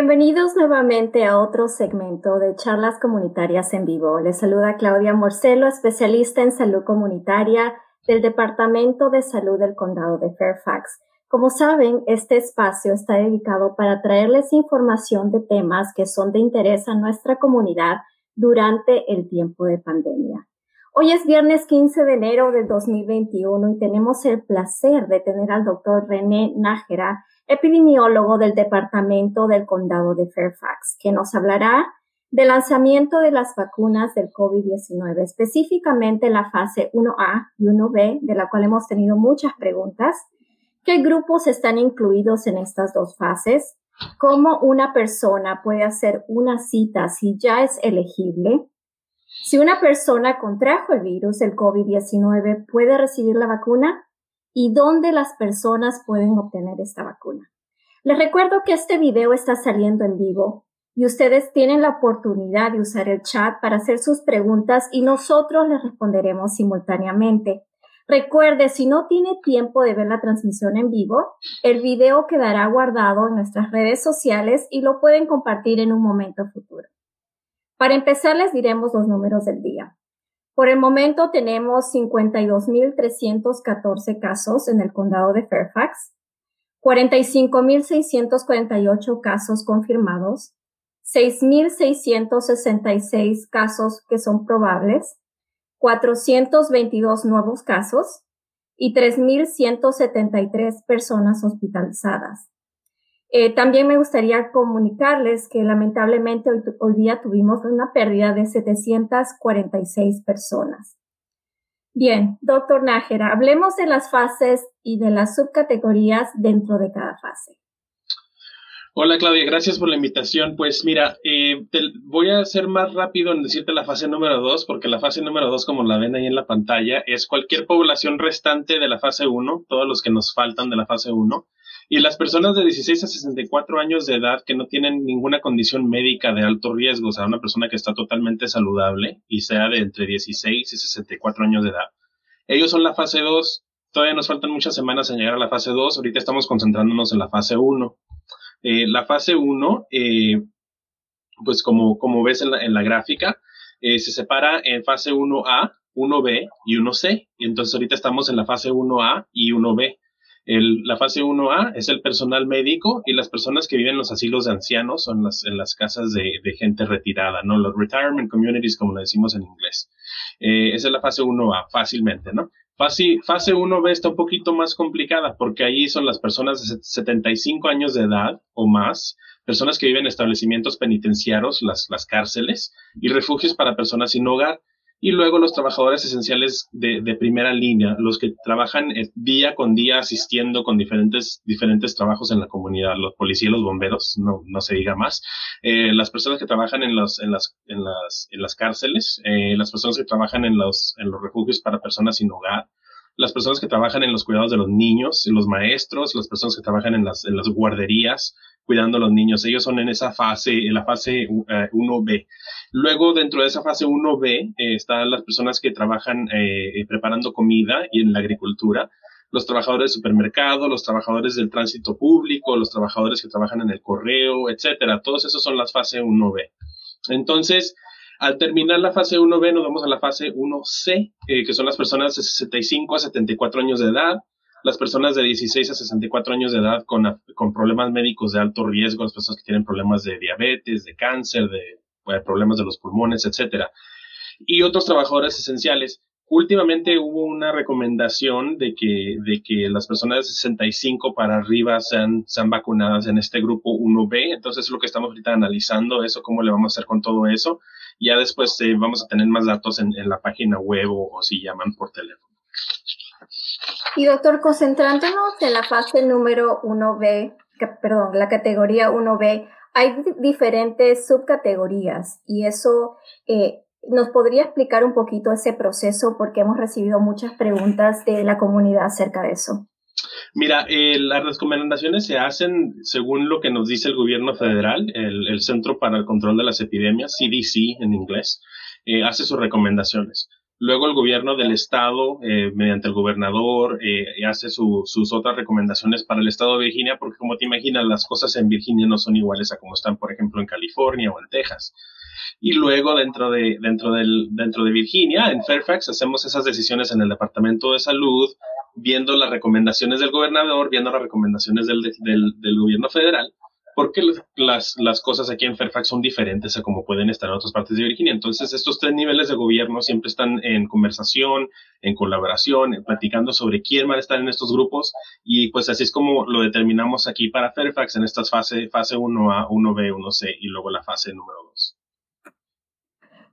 Bienvenidos nuevamente a otro segmento de charlas comunitarias en vivo. Les saluda Claudia Morcelo, especialista en salud comunitaria del Departamento de Salud del Condado de Fairfax. Como saben, este espacio está dedicado para traerles información de temas que son de interés a nuestra comunidad durante el tiempo de pandemia. Hoy es viernes 15 de enero del 2021 y tenemos el placer de tener al doctor René Nájera, epidemiólogo del Departamento del Condado de Fairfax, que nos hablará del lanzamiento de las vacunas del COVID-19, específicamente la fase 1A y 1B, de la cual hemos tenido muchas preguntas. ¿Qué grupos están incluidos en estas dos fases? ¿Cómo una persona puede hacer una cita si ya es elegible? Si una persona contrajo el virus, el COVID-19, ¿puede recibir la vacuna? ¿Y dónde las personas pueden obtener esta vacuna? Les recuerdo que este video está saliendo en vivo y ustedes tienen la oportunidad de usar el chat para hacer sus preguntas y nosotros les responderemos simultáneamente. Recuerde, si no tiene tiempo de ver la transmisión en vivo, el video quedará guardado en nuestras redes sociales y lo pueden compartir en un momento futuro. Para empezar, les diremos los números del día. Por el momento tenemos 52.314 casos en el condado de Fairfax, 45.648 casos confirmados, 6.666 casos que son probables, 422 nuevos casos y 3.173 personas hospitalizadas. Eh, también me gustaría comunicarles que lamentablemente hoy, día tuvimos una pérdida de 746 personas. Bien, doctor Nájera, hablemos de las fases y de las subcategorías dentro de cada fase. Hola Claudia, gracias por la invitación. Pues mira, eh, voy a ser más rápido en decirte la fase número 2, porque la fase número 2, como la ven ahí en la pantalla, es cualquier población restante de la fase 1, todos los que nos faltan de la fase 1, y las personas de 16 a 64 años de edad que no tienen ninguna condición médica de alto riesgo, o sea, una persona que está totalmente saludable y sea de entre 16 y 64 años de edad. Ellos son la fase 2. Todavía nos faltan muchas semanas en llegar a la fase 2. Ahorita estamos concentrándonos en la fase 1. Eh, la fase 1, eh, pues como, como ves en la, gráfica, eh, se separa en fase 1A, 1B y 1C. Y entonces ahorita estamos en la fase 1A y 1B la fase 1A es el personal médico y las personas que viven en los asilos de ancianos o en las, en las casas de, gente retirada, ¿no? Los retirement communities, como le decimos en inglés. Eh, esa es la fase 1A, fácilmente, ¿no? Fase, fase 1B está un poquito más complicada porque ahí son las personas de 75 años de edad o más, personas que viven en establecimientos penitenciarios, las, las cárceles, y refugios para personas sin hogar y luego los trabajadores esenciales de, de, primera línea, los que trabajan eh, día con día asistiendo con diferentes, diferentes trabajos en la comunidad, los policías, los bomberos, no, no se diga más, eh, las personas que trabajan en, los, en, las, en, las, en las cárceles, eh, las personas que trabajan en los, en los refugios para personas sin hogar, las personas que trabajan en los cuidados de los niños, los maestros, las personas que trabajan en las, guarderías, cuidando a los niños. Ellos son en esa fase, en la fase 1B. Eh, Luego, dentro de esa fase 1B, eh, están las personas que trabajan eh, preparando comida y en la agricultura, los trabajadores de supermercado, los trabajadores del tránsito público, los trabajadores que trabajan en el correo, etcétera. Todos esos son las fase 1B. Entonces, al terminar la fase 1B, nos vamos a la fase 1C, que son las personas de 65 a 74 años de edad, las personas de 16 a 64 años de edad con, con problemas médicos de alto riesgo, las personas que tienen problemas de diabetes, de cáncer, de, eh, problemas de los pulmones, etcétera. Y otros trabajadores esenciales. Últimamente hubo una recomendación de que, de que las personas de 65 para arriba sean, sean vacunadas en este grupo 1B. Entonces es lo que estamos ahorita analizando, eso, cómo le vamos a hacer con todo eso. Ya después eh, vamos a tener más datos en, en la página web o, o si llaman por teléfono. Y doctor, concentrándonos en la fase número 1B, perdón, la categoría 1B, hay diferentes subcategorías y eso eh, nos podría explicar un poquito ese proceso porque hemos recibido muchas preguntas de la comunidad acerca de eso. Mira, eh, las recomendaciones se hacen según lo que nos dice el gobierno federal, el, Centro para el Control de las Epidemias, CDC en inglés, eh, hace sus recomendaciones. Luego el gobierno del estado, eh, mediante el gobernador, eh, hace sus otras recomendaciones para el estado de Virginia, porque como te imaginas, las cosas en Virginia no son iguales a como están, por ejemplo, en California o en Texas. Y luego dentro de, dentro del, dentro de Virginia, en Fairfax, hacemos esas decisiones en el Departamento de Salud, viendo las recomendaciones del gobernador, viendo las recomendaciones del, del, del gobierno federal porque las, las cosas aquí en Fairfax son diferentes a como pueden estar en otras partes de Virginia. Entonces, estos tres niveles de gobierno siempre están en conversación, en colaboración, platicando sobre quién va a estar en estos grupos y pues así es como lo determinamos aquí para Fairfax en estas fase, fase 1A, 1B, 1C y luego la fase número 2.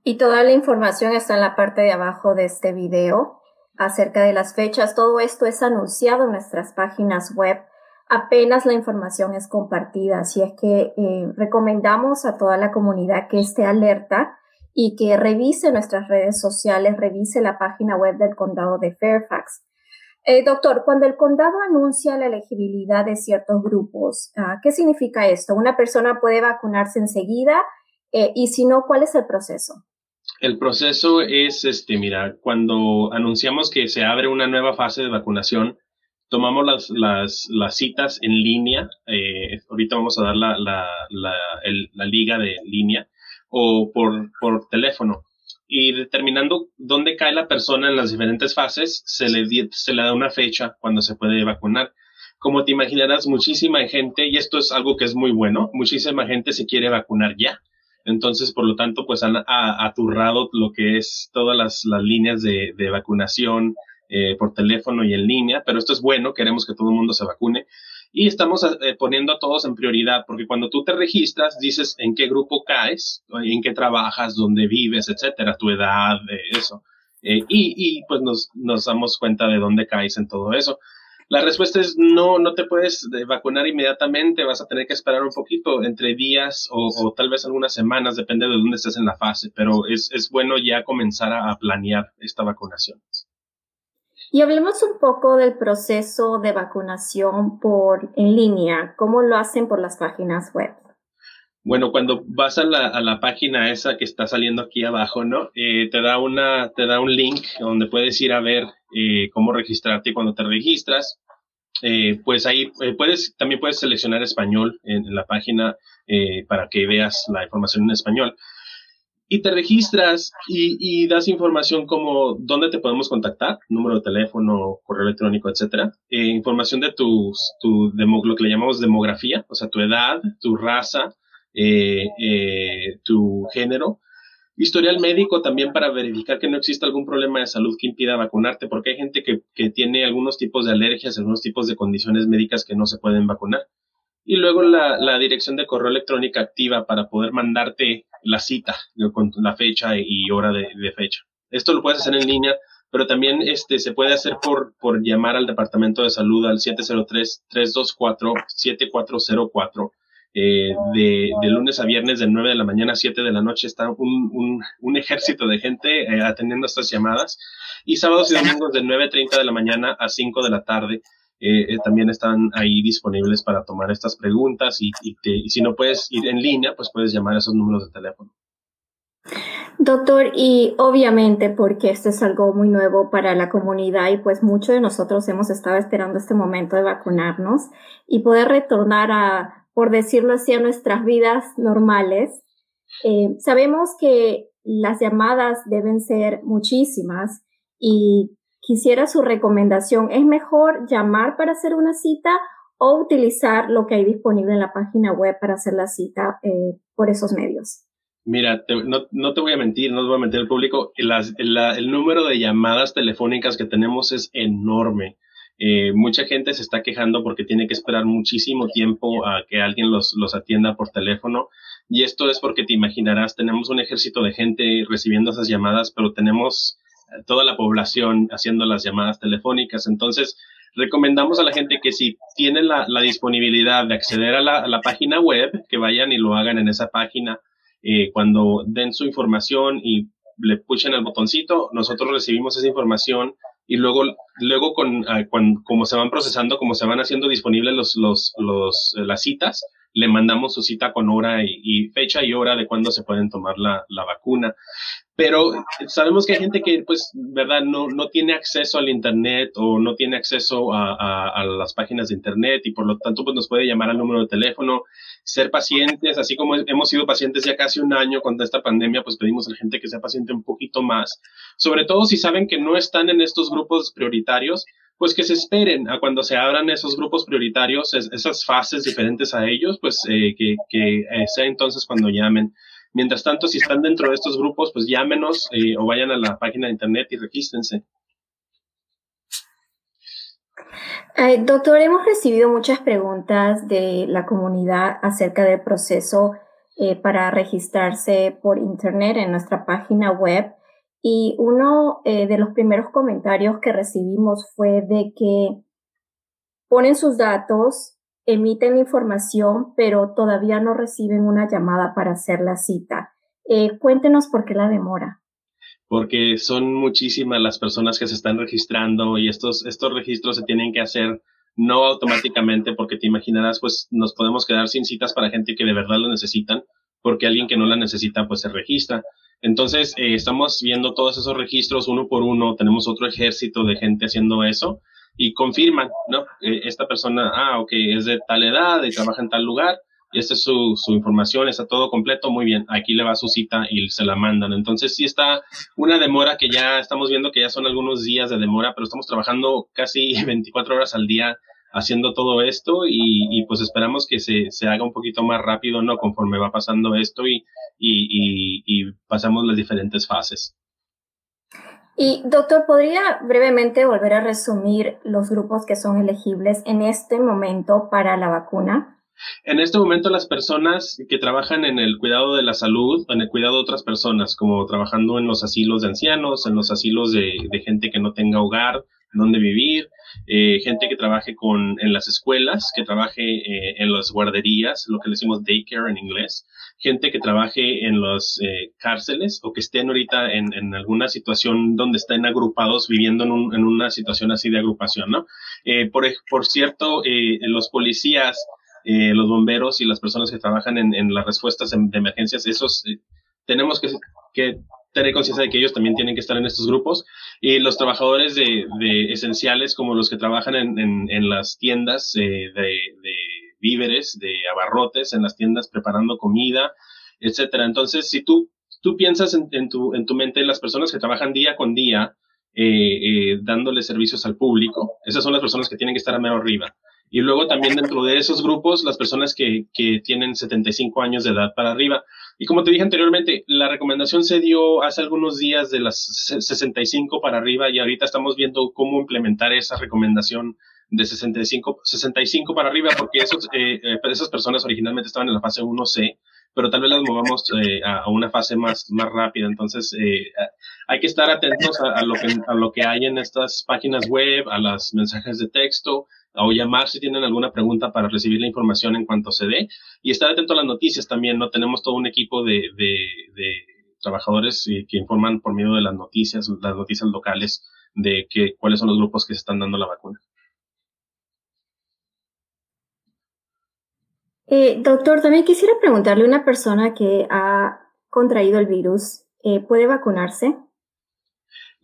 Y toda la información está en la parte de abajo de este video acerca de las fechas. Todo esto es anunciado en nuestras páginas web apenas la información es compartida. Así es que eh, recomendamos a toda la comunidad que esté alerta y que revise nuestras redes sociales, revise la página web del condado de Fairfax. Eh, doctor, cuando el condado anuncia la elegibilidad de ciertos grupos, ah, ¿qué significa esto? ¿Una persona puede vacunarse enseguida? Eh, y si no, ¿cuál es el proceso? El proceso es, este, mira, cuando anunciamos que se abre una nueva fase de vacunación, tomamos las, las, las citas en línea, eh, ahorita vamos a dar la, la, la, la, liga de línea, o por, por teléfono. Y determinando dónde cae la persona en las diferentes fases, se le, se le da una fecha cuando se puede vacunar. Como te imaginarás, muchísima gente, y esto es algo que es muy bueno, muchísima gente se quiere vacunar ya. Entonces, por lo tanto, pues han aturrado lo que es todas las, las líneas de, de vacunación, eh, por teléfono y en línea, pero esto es bueno, queremos que todo el mundo se vacune y estamos eh, poniendo a todos en prioridad, porque cuando tú te registras, dices en qué grupo caes, en qué trabajas, dónde vives, etcétera, tu edad, eh, eso. y, y, pues nos, nos damos cuenta de dónde caes en todo eso. La respuesta es no, no te puedes vacunar inmediatamente, vas a tener que esperar un poquito, entre días o, tal vez algunas semanas, depende de dónde estés en la fase, pero es, es bueno ya comenzar a planear esta vacunación. Y hablemos un poco del proceso de vacunación por en línea, cómo lo hacen por las páginas web. Bueno, cuando vas a la, a la página esa que está saliendo aquí abajo, ¿no? Eh, te da una, te da un link donde puedes ir a ver eh, cómo registrarte cuando te registras. Eh, pues ahí puedes, también puedes seleccionar español en, en la página para que veas la información en español y te registras y, das información como dónde te podemos contactar, número de teléfono, correo electrónico, etcétera, eh, información de tus, tu lo que le llamamos demografía, o sea, tu edad, tu raza, eh, eh, tu género, historial médico también para verificar que no existe algún problema de salud que impida vacunarte, porque hay gente que, que tiene algunos tipos de alergias, algunos tipos de condiciones médicas que no se pueden vacunar y luego la, la, dirección de correo electrónica activa para poder mandarte la cita con la fecha y hora de, de, fecha. Esto lo puedes hacer en línea, pero también este, se puede hacer por, por llamar al Departamento de Salud al 703-324-7404. Eh, de, de, lunes a viernes de 9 de la mañana a 7 de la noche está un, un, un ejército de gente eh, atendiendo estas llamadas y sábados y domingos de 9.30 de la mañana a 5 de la tarde eh, eh, también están ahí disponibles para tomar estas preguntas y, y, si no puedes ir en línea, pues puedes llamar a esos números de teléfono. Doctor, y obviamente porque esto es algo muy nuevo para la comunidad y pues muchos de nosotros hemos estado esperando este momento de vacunarnos y poder retornar a, por decirlo así, a nuestras vidas normales. Eh, sabemos que las llamadas deben ser muchísimas y quisiera su recomendación. ¿Es mejor llamar para hacer una cita o utilizar lo que hay disponible en la página web para hacer la cita eh, por esos medios? Mira, no, no, te voy a mentir, no te voy a mentir al público, el número de llamadas telefónicas que tenemos es enorme. Eh, mucha gente se está quejando porque tiene que esperar muchísimo tiempo a que alguien los, los atienda por teléfono. Y esto es porque te imaginarás, tenemos un ejército de gente recibiendo esas llamadas, pero tenemos toda la población haciendo las llamadas telefónicas. Entonces, recomendamos a la gente que si tienen la, disponibilidad de acceder a la, página web, que vayan y lo hagan en esa página. Eh, cuando den su información y le puchen el botoncito, nosotros recibimos esa información y luego, luego con, ah, como se van procesando, como se van haciendo disponibles los, los, los, las citas, le mandamos su cita con hora y, fecha y hora de cuándo se pueden tomar la, la vacuna. Pero sabemos que hay gente que, pues, verdad, no, no tiene acceso al Internet o no tiene acceso a, a, las páginas de Internet y por lo tanto, pues, nos puede llamar al número de teléfono, ser pacientes, así como hemos sido pacientes ya casi un año con esta pandemia, pues pedimos a la gente que sea paciente un poquito más, sobre todo si saben que no están en estos grupos prioritarios, pues que se esperen a cuando se abran esos grupos prioritarios, esas fases diferentes a ellos, pues eh, que, que eh, sea entonces cuando llamen. Mientras tanto, si están dentro de estos grupos, pues llámenos eh, o vayan a la página de internet y regístrense. Eh, doctor, hemos recibido muchas preguntas de la comunidad acerca del proceso eh, para registrarse por internet en nuestra página web. Y uno de los primeros comentarios que recibimos fue de que ponen sus datos emiten información, pero todavía no reciben una llamada para hacer la cita. Eh, cuéntenos por qué la demora. Porque son muchísimas las personas que se están registrando y estos, estos registros se tienen que hacer no automáticamente porque te imaginarás, pues nos podemos quedar sin citas para gente que de verdad lo necesitan, porque alguien que no la necesita, pues se registra. Entonces, eh, estamos viendo todos esos registros uno por uno, tenemos otro ejército de gente haciendo eso y confirman, ¿no? Eh, esta persona, ah, ok, es de tal edad y trabaja en tal lugar, y esta es su, su, información, está todo completo, muy bien, aquí le va su cita y se la mandan. Entonces sí está una demora que ya estamos viendo que ya son algunos días de demora, pero estamos trabajando casi 24 horas al día haciendo todo esto y, y pues esperamos que se, se, haga un poquito más rápido, ¿no? Conforme va pasando esto y, y, y pasamos las diferentes fases. Y doctor, ¿podría brevemente volver a resumir los grupos que son elegibles en este momento para la vacuna? En este momento las personas que trabajan en el cuidado de la salud, en el cuidado de otras personas, como trabajando en los asilos de ancianos, en los asilos de, de gente que no tenga hogar, donde vivir, eh, gente que trabaje con, en las escuelas, que trabaje eh, en las guarderías, lo que le decimos daycare en inglés, gente que trabaje en las eh, cárceles o que estén ahorita en, en, alguna situación donde estén agrupados viviendo en, un, en una situación así de agrupación, ¿no? Por, por cierto, los policías, los bomberos y las personas que trabajan en, en las respuestas de, de emergencias, esos tenemos que, que tener conciencia de que ellos también tienen que estar en estos grupos. Y los trabajadores de, esenciales, como los que trabajan en, en, las tiendas de, de, víveres, de abarrotes en las tiendas preparando comida, etcétera. Entonces, si tú, tú piensas en, tu, en tu mente las personas que trabajan día con día, eh, eh, dándole servicios al público, esas son las personas que tienen que estar a mero arriba. Y luego también dentro de esos grupos, las personas que, que tienen 75 años de edad para arriba. Y como te dije anteriormente, la recomendación se dio hace algunos días de las 65 para arriba y ahorita estamos viendo cómo implementar esa recomendación de 65, 65 para arriba, porque esos, eh, eh, esas personas originalmente estaban en la fase 1C, pero tal vez las movamos eh, a, una fase más, más rápida. Entonces, eh, hay que estar atentos a, lo que, a lo que hay en estas páginas web, a los mensajes de texto, o llamar si tienen alguna pregunta para recibir la información en cuanto se dé. Y estar atento a las noticias también, ¿no? Tenemos todo un equipo de, de, trabajadores que informan por medio de las noticias, las noticias locales de que, cuáles son los grupos que se están dando la vacuna. Eh, doctor, también quisiera preguntarle una persona que ha contraído el virus, eh, ¿puede vacunarse?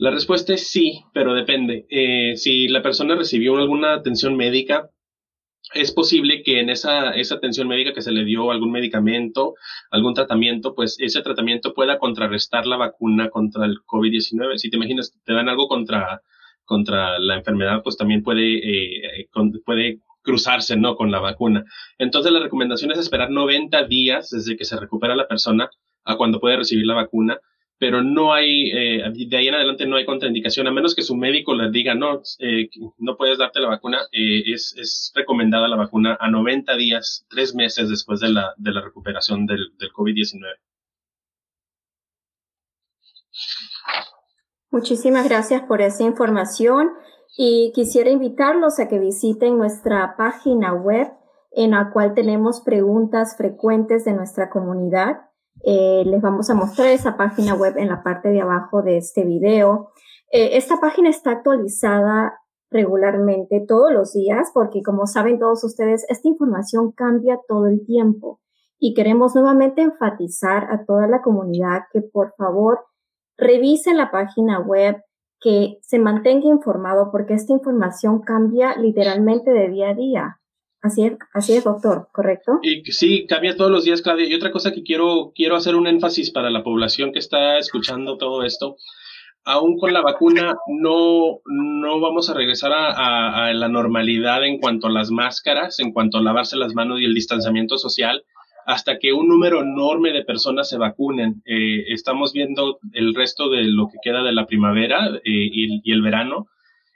La respuesta es sí, pero depende. Eh, si la persona recibió alguna atención médica, es posible que en esa, esa atención médica que se le dio algún medicamento, algún tratamiento, pues ese tratamiento pueda contrarrestar la vacuna contra el COVID-19. Si te imaginas, te dan algo contra, contra la enfermedad, pues también puede, eh, puede cruzarse, ¿no? Con la vacuna. Entonces la recomendación es esperar 90 días desde que se recupera la persona a cuando puede recibir la vacuna, pero no hay, eh, de ahí en adelante no hay contraindicación, a menos que su médico le diga, no, eh, no puedes darte la vacuna, eh, es, es, recomendada la vacuna a 90 días, tres meses después de la, de la recuperación del, del COVID-19. Muchísimas gracias por esa información y quisiera invitarlos a que visiten nuestra página web en la cual tenemos preguntas frecuentes de nuestra comunidad. Eh, les vamos a mostrar esa página web en la parte de abajo de este video. Eh, esta página está actualizada regularmente todos los días, porque como saben todos ustedes, esta información cambia todo el tiempo. Y queremos nuevamente enfatizar a toda la comunidad que por favor revisen la página web, que se mantenga informado porque esta información cambia literalmente de día a día. Así es, así es, doctor, ¿correcto? Y sí, cambia todos los días, Claudia. Y otra cosa que quiero, quiero hacer un énfasis para la población que está escuchando todo esto. Aún con la vacuna, no, no vamos a regresar a, la normalidad en cuanto a las máscaras, en cuanto a lavarse las manos y el distanciamiento social hasta que un número enorme de personas se vacunen. Eh, estamos viendo el resto de lo que queda de la primavera eh, y, el verano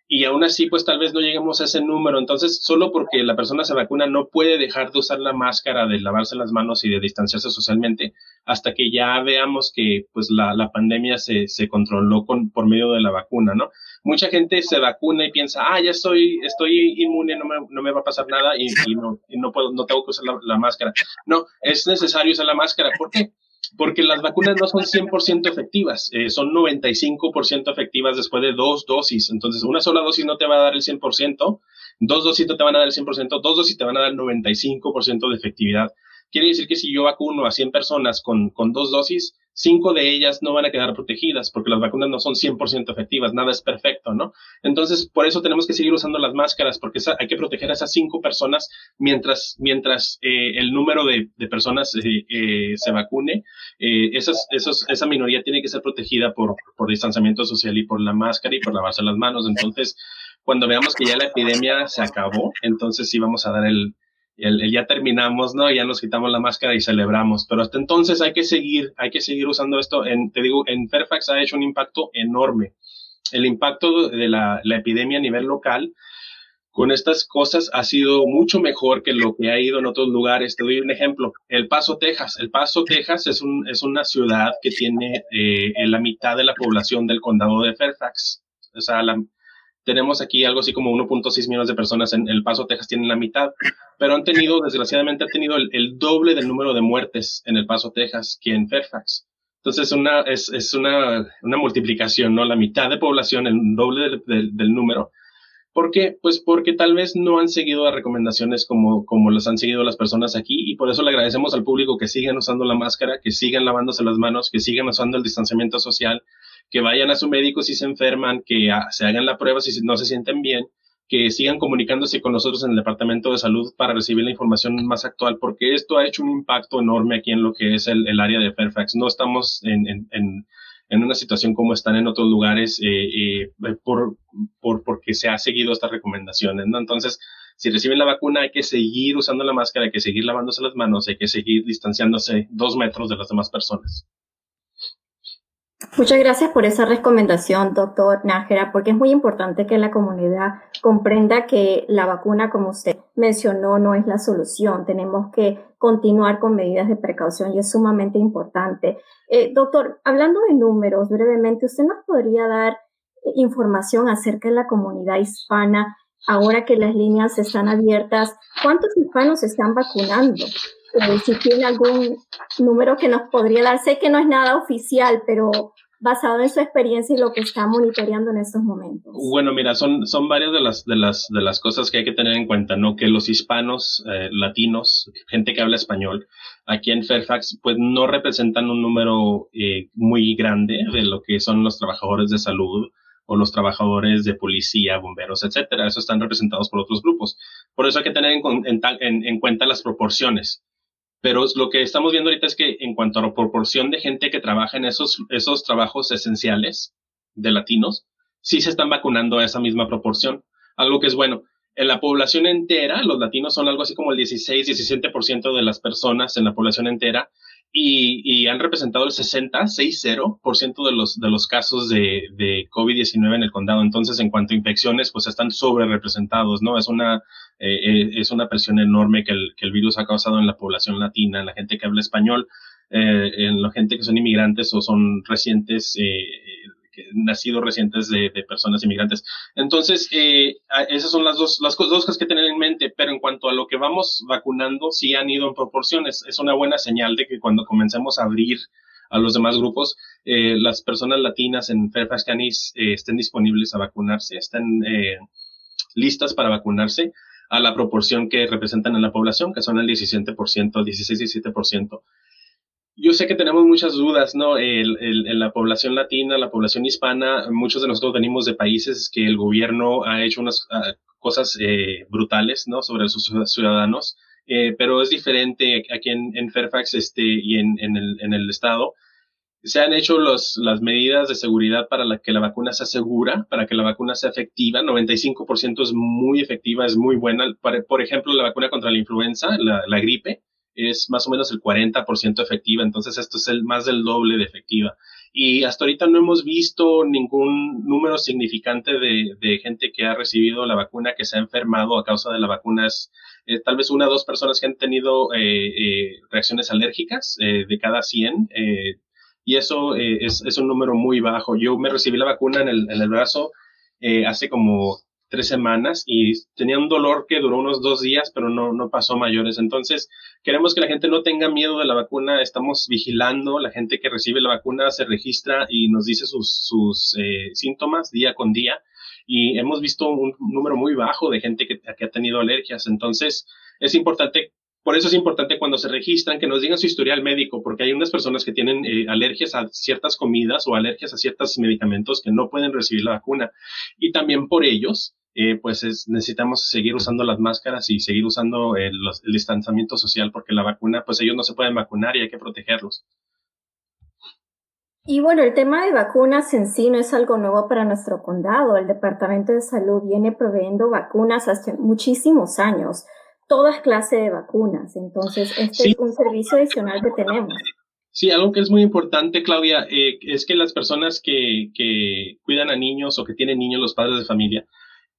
y aún así pues tal vez no lleguemos a ese número. Entonces, solo porque la persona se vacuna no puede dejar de usar la máscara, de lavarse las manos y de distanciarse socialmente hasta que ya veamos que pues la, la pandemia se, se controló con, por medio de la vacuna, ¿no? Mucha gente se vacuna y piensa, ah, ya estoy, estoy inmune, no me, no me va a pasar nada y, no, y no, puedo, no tengo que usar la, la máscara. No, es necesario usar la máscara. ¿Por qué? Porque las vacunas no son 100% efectivas, eh, son 95% efectivas después de dos dosis. Entonces, una sola dosis no te va a dar el 100%, dos dosis no te van a dar el 100%, dos dosis te van a dar el 95% de efectividad. Quiere decir que si yo vacuno a 100 personas con, con dos dosis, cinco de ellas no van a quedar protegidas porque las vacunas no son 100% efectivas, nada es perfecto, ¿no? Entonces, por eso tenemos que seguir usando las máscaras porque hay que proteger a esas cinco personas mientras, mientras eh, el número de, personas eh, eh, se vacune. Esas, esos, esa minoría tiene que ser protegida por, por distanciamiento social y por la máscara y por lavarse las manos. Entonces, cuando veamos que ya la epidemia se acabó, entonces sí vamos a dar el, el, ya terminamos, ¿no? Ya nos quitamos la máscara y celebramos. Pero hasta entonces hay que seguir, hay que seguir usando esto. En, te digo, en Fairfax ha hecho un impacto enorme. El impacto de la, epidemia a nivel local con estas cosas ha sido mucho mejor que lo que ha ido en otros lugares. Te doy un ejemplo. El Paso, Texas. El Paso, Texas es, un, es una ciudad que tiene eh, la mitad de la población del condado de Fairfax. O sea, la, tenemos aquí algo así como 1.6 millones de personas en El Paso, Texas, tienen la mitad, pero han tenido, desgraciadamente, han tenido el, doble del número de muertes en El Paso, Texas, que en Fairfax. Entonces, una, es, es una, una multiplicación, ¿no? La mitad de población, el doble del, del, número. ¿Por qué? Pues porque tal vez no han seguido las recomendaciones como, como las han seguido las personas aquí y por eso le agradecemos al público que sigan usando la máscara, que sigan lavándose las manos, que sigan usando el distanciamiento social, que vayan a su médico si se enferman, que se hagan la prueba si no se sienten bien, que sigan comunicándose con nosotros en el Departamento de Salud para recibir la información más actual, porque esto ha hecho un impacto enorme aquí en lo que es el, área de Fairfax. No estamos en, en, en, una situación como están en otros lugares eh, eh, por, por, porque se ha seguido estas recomendaciones. Entonces, si reciben la vacuna hay que seguir usando la máscara, hay que seguir lavándose las manos, hay que seguir distanciándose dos metros de las demás personas. Muchas gracias por esa recomendación, doctor Nájera, porque es muy importante que la comunidad comprenda que la vacuna, como usted mencionó, no es la solución. Tenemos que continuar con medidas de precaución y es sumamente importante. Eh, doctor, hablando de números, brevemente, ¿usted nos podría dar información acerca de la comunidad hispana ahora que las líneas están abiertas? ¿Cuántos hispanos están vacunando? Eh, si tiene algún número que nos podría dar. Sé que no es nada oficial, pero basado en su experiencia y lo que está monitoreando en estos momentos. Bueno, mira, son, son varias de las, de, las, de las cosas que hay que tener en cuenta, ¿no? Que los hispanos, eh, latinos, gente que habla español, aquí en Fairfax, pues no representan un número eh, muy grande de lo que son los trabajadores de salud o los trabajadores de policía, bomberos, etcétera. Eso están representados por otros grupos. Por eso hay que tener en, en, en cuenta las proporciones. Pero lo que estamos viendo ahorita es que en cuanto a la proporción de gente que trabaja en esos, esos trabajos esenciales de latinos, sí se están vacunando a esa misma proporción. Algo que es bueno. En la población entera, los latinos son algo así como el 16, 17% de las personas en la población entera y, han representado el 60, 60% de los, de los casos de, de COVID-19 en el condado. Entonces, en cuanto a infecciones, pues están sobre representados, ¿no? Es una, eh, eh, es una presión enorme que el, que el virus ha causado en la población latina, en la gente que habla español, eh, en la gente que son inmigrantes o son recientes, eh, nacidos recientes de, de, personas inmigrantes. Entonces, esas son las dos, las dos cosas que tener en mente, pero en cuanto a lo que vamos vacunando, sí han ido en proporciones. Es una buena señal de que cuando comencemos a abrir a los demás grupos, eh, las personas latinas en Fairfax County eh, estén disponibles a vacunarse, estén, eh, listas para vacunarse a la proporción que representan en la población, que son el 17%, 16-17%. Yo sé que tenemos muchas dudas, ¿no? En la población latina, la población hispana, muchos de nosotros venimos de países que el gobierno ha hecho unas ah, cosas eh, brutales, ¿no? Sobre sus ciudadanos, eh, pero es diferente aquí en, Fairfax este, y en, el, en el estado se han hecho los, las medidas de seguridad para que la vacuna sea segura, para que la vacuna sea efectiva. 95% es muy efectiva, es muy buena. Por ejemplo, la vacuna contra la influenza, la, la gripe, es más o menos el 40% efectiva, entonces esto es el más del doble de efectiva. Y hasta ahorita no hemos visto ningún número significante de, de gente que ha recibido la vacuna, que se ha enfermado a causa de la vacuna. Es, eh, tal vez una o dos personas que han tenido eh, eh, reacciones alérgicas de cada 100 y eso eh, es, es, un número muy bajo. Yo me recibí la vacuna en el, en el brazo eh, hace como tres semanas y tenía un dolor que duró unos dos días, pero no, no pasó mayores. Entonces, queremos que la gente no tenga miedo de la vacuna. Estamos vigilando. La gente que recibe la vacuna se registra y nos dice sus, sus eh, síntomas día con día. Y hemos visto un número muy bajo de gente que, que ha tenido alergias. Entonces, es importante por eso es importante cuando se registran que nos digan su historial médico, porque hay unas personas que tienen eh, alergias a ciertas comidas o alergias a ciertos medicamentos que no pueden recibir la vacuna. Y también por ellos, eh, pues necesitamos seguir usando las máscaras y seguir usando el, el, distanciamiento social, porque la vacuna, pues ellos no se pueden vacunar y hay que protegerlos. Y bueno, el tema de vacunas en sí no es algo nuevo para nuestro condado. El Departamento de Salud viene proveyendo vacunas hace muchísimos años todas clases de vacunas. Entonces, este es un servicio adicional que tenemos. Sí, algo que es muy importante, Claudia, eh, es que las personas que, que, cuidan a niños o que tienen niños, los padres de familia,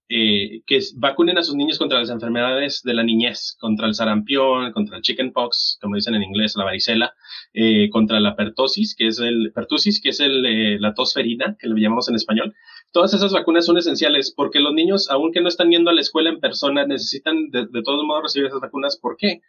eh, que vacunen a sus niños contra las enfermedades de la niñez, contra el sarampión, contra el chickenpox, como dicen en inglés, la varicela, eh, contra la pertosis, que es el pertusis, que es el, eh, la tosferina, que le llamamos en español. Todas esas vacunas son esenciales porque los niños, aunque no están yendo a la escuela en persona, necesitan de, de todos modos recibir esas vacunas. ¿Por qué?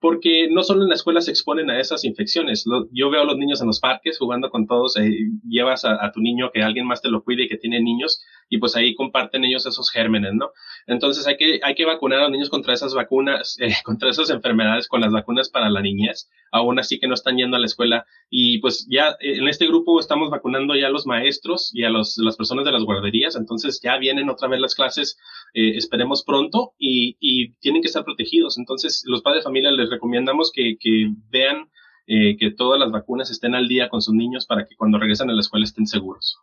porque no solo en la escuela se exponen a esas infecciones. yo veo a los niños en los parques jugando con todos, eh, llevas a, tu niño que alguien más te lo cuide y que tiene niños y pues ahí comparten ellos esos gérmenes, ¿no? Entonces hay que, hay que vacunar a los niños contra esas vacunas, eh, contra esas enfermedades con las vacunas para la niñez, aún así que no están yendo a la escuela. Y pues ya eh, en este grupo estamos vacunando ya a los maestros y a los, las personas de las guarderías, entonces ya vienen otra vez las clases, eh, esperemos pronto y, y, tienen que estar protegidos. Entonces los padres de familia les recomendamos que, que vean que todas las vacunas estén al día con sus niños para que cuando regresen a la escuela estén seguros.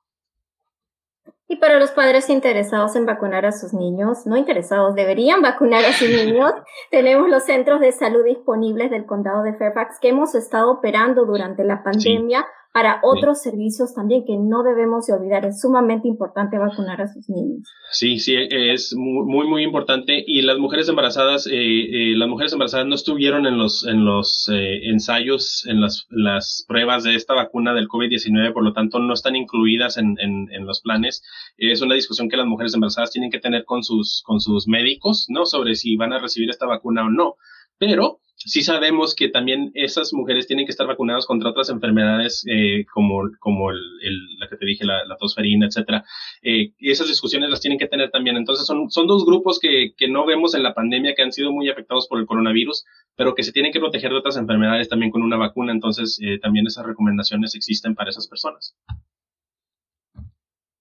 Y para los padres interesados en vacunar a sus niños, no interesados, deberían vacunar a sus niños, tenemos los centros de salud disponibles del condado de Fairfax que hemos estado operando durante la pandemia para otros servicios también que no debemos de olvidar. Es sumamente importante vacunar a sus niños. Sí, sí, es muy, muy importante. Y las mujeres embarazadas, eh, eh, las mujeres embarazadas no estuvieron en los, en los eh, ensayos, en las, las pruebas de esta vacuna del COVID-19, por lo tanto no están incluidas en, en, en, los planes. Es una discusión que las mujeres embarazadas tienen que tener con sus, con sus médicos, ¿no? Sobre si van a recibir esta vacuna o no. Pero sí sabemos que también esas mujeres tienen que estar vacunadas contra otras enfermedades eh, como, como la que te dije, la, la tosferina, etcétera. Eh, y esas discusiones las tienen que tener también. Entonces son, son dos grupos que, que no vemos en la pandemia que han sido muy afectados por el coronavirus, pero que se tienen que proteger de otras enfermedades también con una vacuna. Entonces eh, también esas recomendaciones existen para esas personas.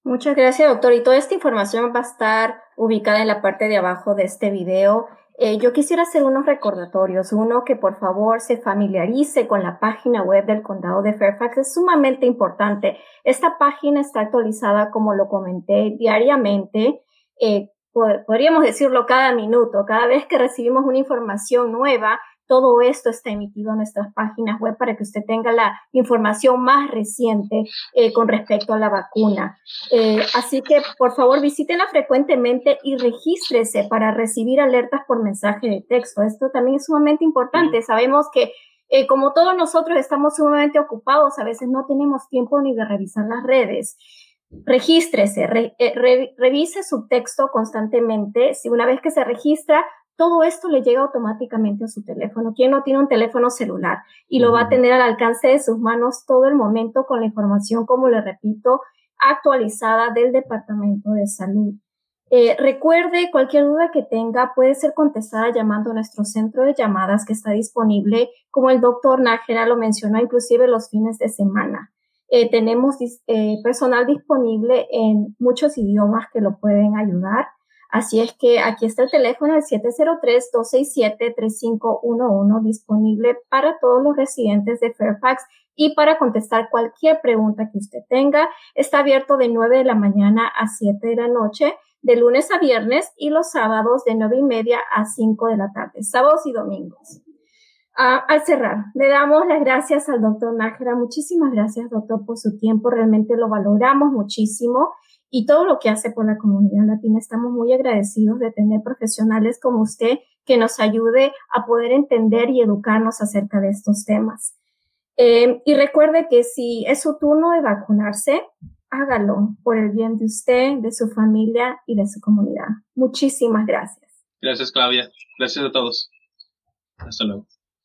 Muchas gracias, doctor. Y toda esta información va a estar ubicada en la parte de abajo de este video. Eh, yo quisiera hacer unos recordatorios. Uno, que por favor se familiarice con la página web del condado de Fairfax. Es sumamente importante. Esta página está actualizada, como lo comenté, diariamente. Eh, podríamos decirlo cada minuto. Cada vez que recibimos una información nueva, todo esto está emitido en nuestras páginas web para que usted tenga la información más reciente eh, con respecto a la vacuna. Eh, así que, por favor, visítenla frecuentemente y regístrese para recibir alertas por mensaje de texto. Esto también es sumamente importante. Sabemos que eh, como todos nosotros estamos sumamente ocupados, a veces no tenemos tiempo ni de revisar las redes. Regístrese, revise su texto constantemente. Si una vez que se registra, todo esto le llega automáticamente a su teléfono. ¿Quién no tiene un teléfono celular? Y lo va a tener al alcance de sus manos todo el momento con la información, como le repito, actualizada del Departamento de Salud. Eh, recuerde, cualquier duda que tenga puede ser contestada llamando a nuestro centro de llamadas que está disponible, como el doctor Nájera lo mencionó, inclusive los fines de semana. Eh, tenemos eh, personal disponible en muchos idiomas que lo pueden ayudar. Así es que aquí está el teléfono el 703-267-3511 disponible para todos los residentes de Fairfax y para contestar cualquier pregunta que usted tenga. Está abierto de 9 de la mañana a 7 de la noche de lunes a viernes y los sábados de nueve y media a 5 de la tarde, sábados y domingos. Ah, al cerrar, le damos las gracias al doctor Nájera. Muchísimas gracias, doctor, por su tiempo. Realmente lo valoramos muchísimo y todo lo que hace por la comunidad latina. Estamos muy agradecidos de tener profesionales como usted que nos ayude a poder entender y educarnos acerca de estos temas. Eh, y recuerde que si es su turno de vacunarse, hágalo por el bien de usted, de su familia y de su comunidad. Muchísimas gracias. Gracias, Claudia. Gracias a todos. Hasta luego.